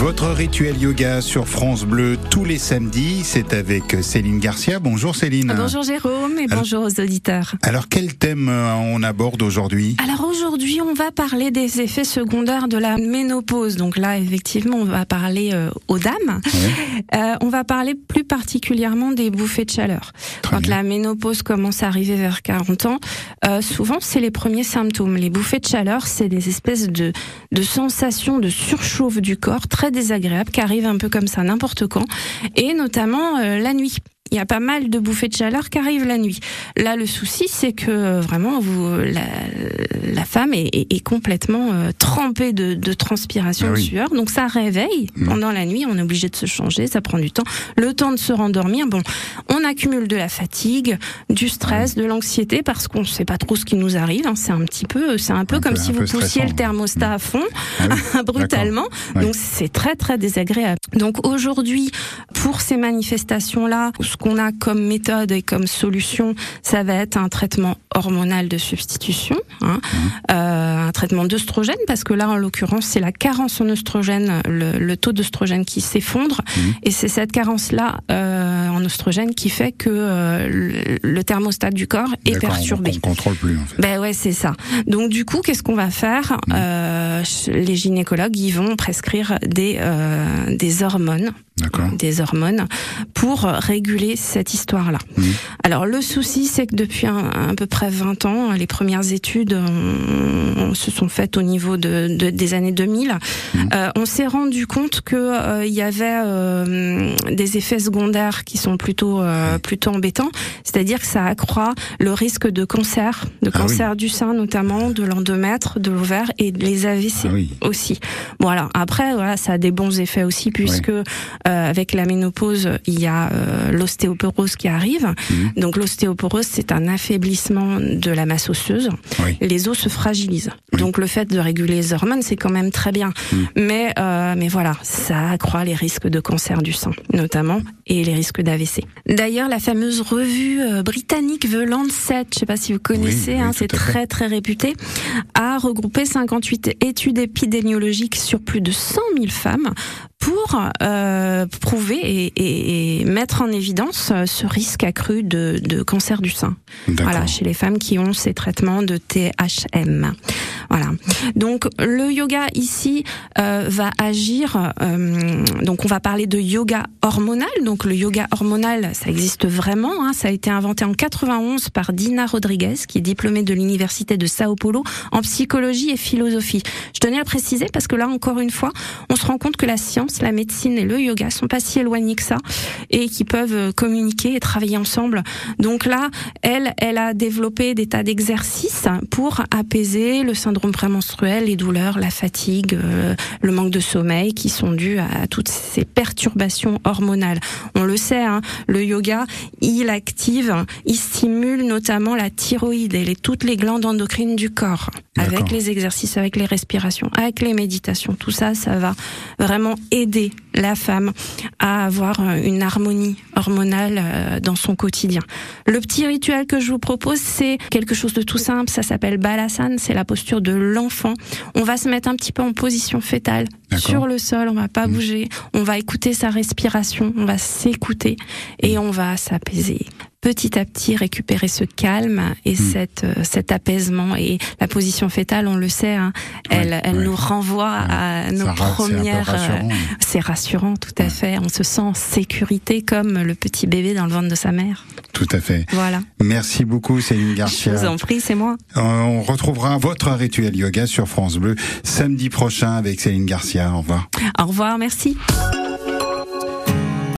Votre rituel yoga sur France Bleu tous les samedis, c'est avec Céline Garcia. Bonjour Céline. Bonjour Jérôme et bonjour aux auditeurs. Alors quel thème euh, on aborde aujourd'hui? Alors aujourd'hui on va parler des effets secondaires de la ménopause. Donc là effectivement on va parler euh, aux dames. Euh, on va parler plus particulièrement des bouffées de chaleur. Quand la ménopause commence à arriver vers 40 ans, euh, souvent c'est les premiers symptômes. Les bouffées de chaleur c'est des espèces de, de sensations de surchauffe du corps très désagréable qui arrive un peu comme ça n'importe quand, et notamment euh, la nuit il y a pas mal de bouffées de chaleur qui arrivent la nuit. Là, le souci, c'est que euh, vraiment, vous, la, la femme est, est, complètement euh, trempée de, de transpiration, ah de sueur. Donc, ça réveille mmh. pendant la nuit. On est obligé de se changer. Ça prend du temps. Le temps de se rendormir. Bon, on accumule de la fatigue, du stress, de l'anxiété parce qu'on ne sait pas trop ce qui nous arrive. Hein. C'est un petit peu, c'est un peu un comme peu, si vous poussiez le thermostat à fond, ah oui. brutalement. Donc, c'est très, très désagréable. Donc, aujourd'hui, pour ces manifestations-là, ce qu'on a comme méthode et comme solution, ça va être un traitement hormonal de substitution, hein, mmh. euh, un traitement d'œstrogène, parce que là, en l'occurrence, c'est la carence en œstrogène, le, le taux d'œstrogène qui s'effondre, mmh. et c'est cette carence-là euh, en œstrogène qui fait que euh, le, thermostat du corps est perturbé. On, on contrôle plus. En fait. Ben ouais, c'est ça. Donc du coup, qu'est-ce qu'on va faire mmh. Les gynécologues, ils vont prescrire des euh, des hormones des hormones pour réguler cette histoire-là. Mmh. Alors le souci, c'est que depuis un, à peu près 20 ans, les premières études on, on se sont faites au niveau de, de des années 2000. Mmh. Euh, on s'est rendu compte que euh, il y avait euh, des effets secondaires qui sont plutôt euh, plutôt embêtants, c'est-à-dire que ça accroît le risque de cancer, de cancer ah oui. du sein notamment, de l'endomètre, de l'ovaire et les AVC ah oui. aussi. Bon alors après voilà, ça a des bons effets aussi puisque oui avec la ménopause, il y a euh, l'ostéoporose qui arrive. Mmh. Donc l'ostéoporose, c'est un affaiblissement de la masse osseuse. Oui. Les os se fragilisent. Oui. Donc le fait de réguler les hormones, c'est quand même très bien. Mmh. Mais euh, mais voilà, ça accroît les risques de cancer du sein, notamment, et les risques d'AVC. D'ailleurs, la fameuse revue euh, britannique The Lancet, je sais pas si vous connaissez, oui, hein, c'est très très réputé, a regroupé 58 études épidémiologiques sur plus de 100 000 femmes pour euh, prouver et, et, et, mettre en évidence euh, ce risque accru de, de cancer du sein. Voilà, chez les femmes qui ont ces traitements de THM. Voilà. Donc le yoga ici euh, va agir. Euh, donc on va parler de yoga hormonal. Donc le yoga hormonal, ça existe vraiment. Hein, ça a été inventé en 91 par Dina Rodriguez, qui est diplômée de l'université de Sao Paulo en psychologie et philosophie. Je tenais à préciser parce que là encore une fois, on se rend compte que la science, la médecine et le yoga sont pas si éloignés que ça et qui peuvent communiquer et travailler ensemble. Donc là, elle, elle a développé des tas d'exercices pour apaiser le syndrome syndrome prémenstruel, les douleurs, la fatigue, euh, le manque de sommeil qui sont dus à, toutes ces perturbations hormonales. On le sait, hein, le yoga, il active, il stimule notamment la thyroïde et les, toutes les glandes endocrines du corps avec les exercices, avec les respirations, avec les méditations. Tout ça, ça va vraiment aider la femme à avoir euh, une harmonie hormonale euh, dans son quotidien. Le petit rituel que je vous propose, c'est quelque chose de tout simple. Ça s'appelle balasana. C'est la posture de l'enfant. On va se mettre un petit peu en position fétale sur le sol. On va pas mmh. bouger. On va écouter sa respiration. On va s'écouter et on va s'apaiser petit à petit récupérer ce calme et mmh. cette, euh, cet apaisement et la position fétale, on le sait, hein, elle, ouais, elle ouais. nous renvoie ouais. à nos Ça premières. C'est rassurant. rassurant. tout à fait. On se sent en sécurité comme le petit bébé dans le ventre de sa mère. Tout à fait. Voilà. Merci beaucoup, Céline Garcia. Je vous en prie, c'est moi. Euh, on retrouvera votre rituel yoga sur France Bleu samedi prochain avec Céline Garcia. Au revoir. Au revoir, merci.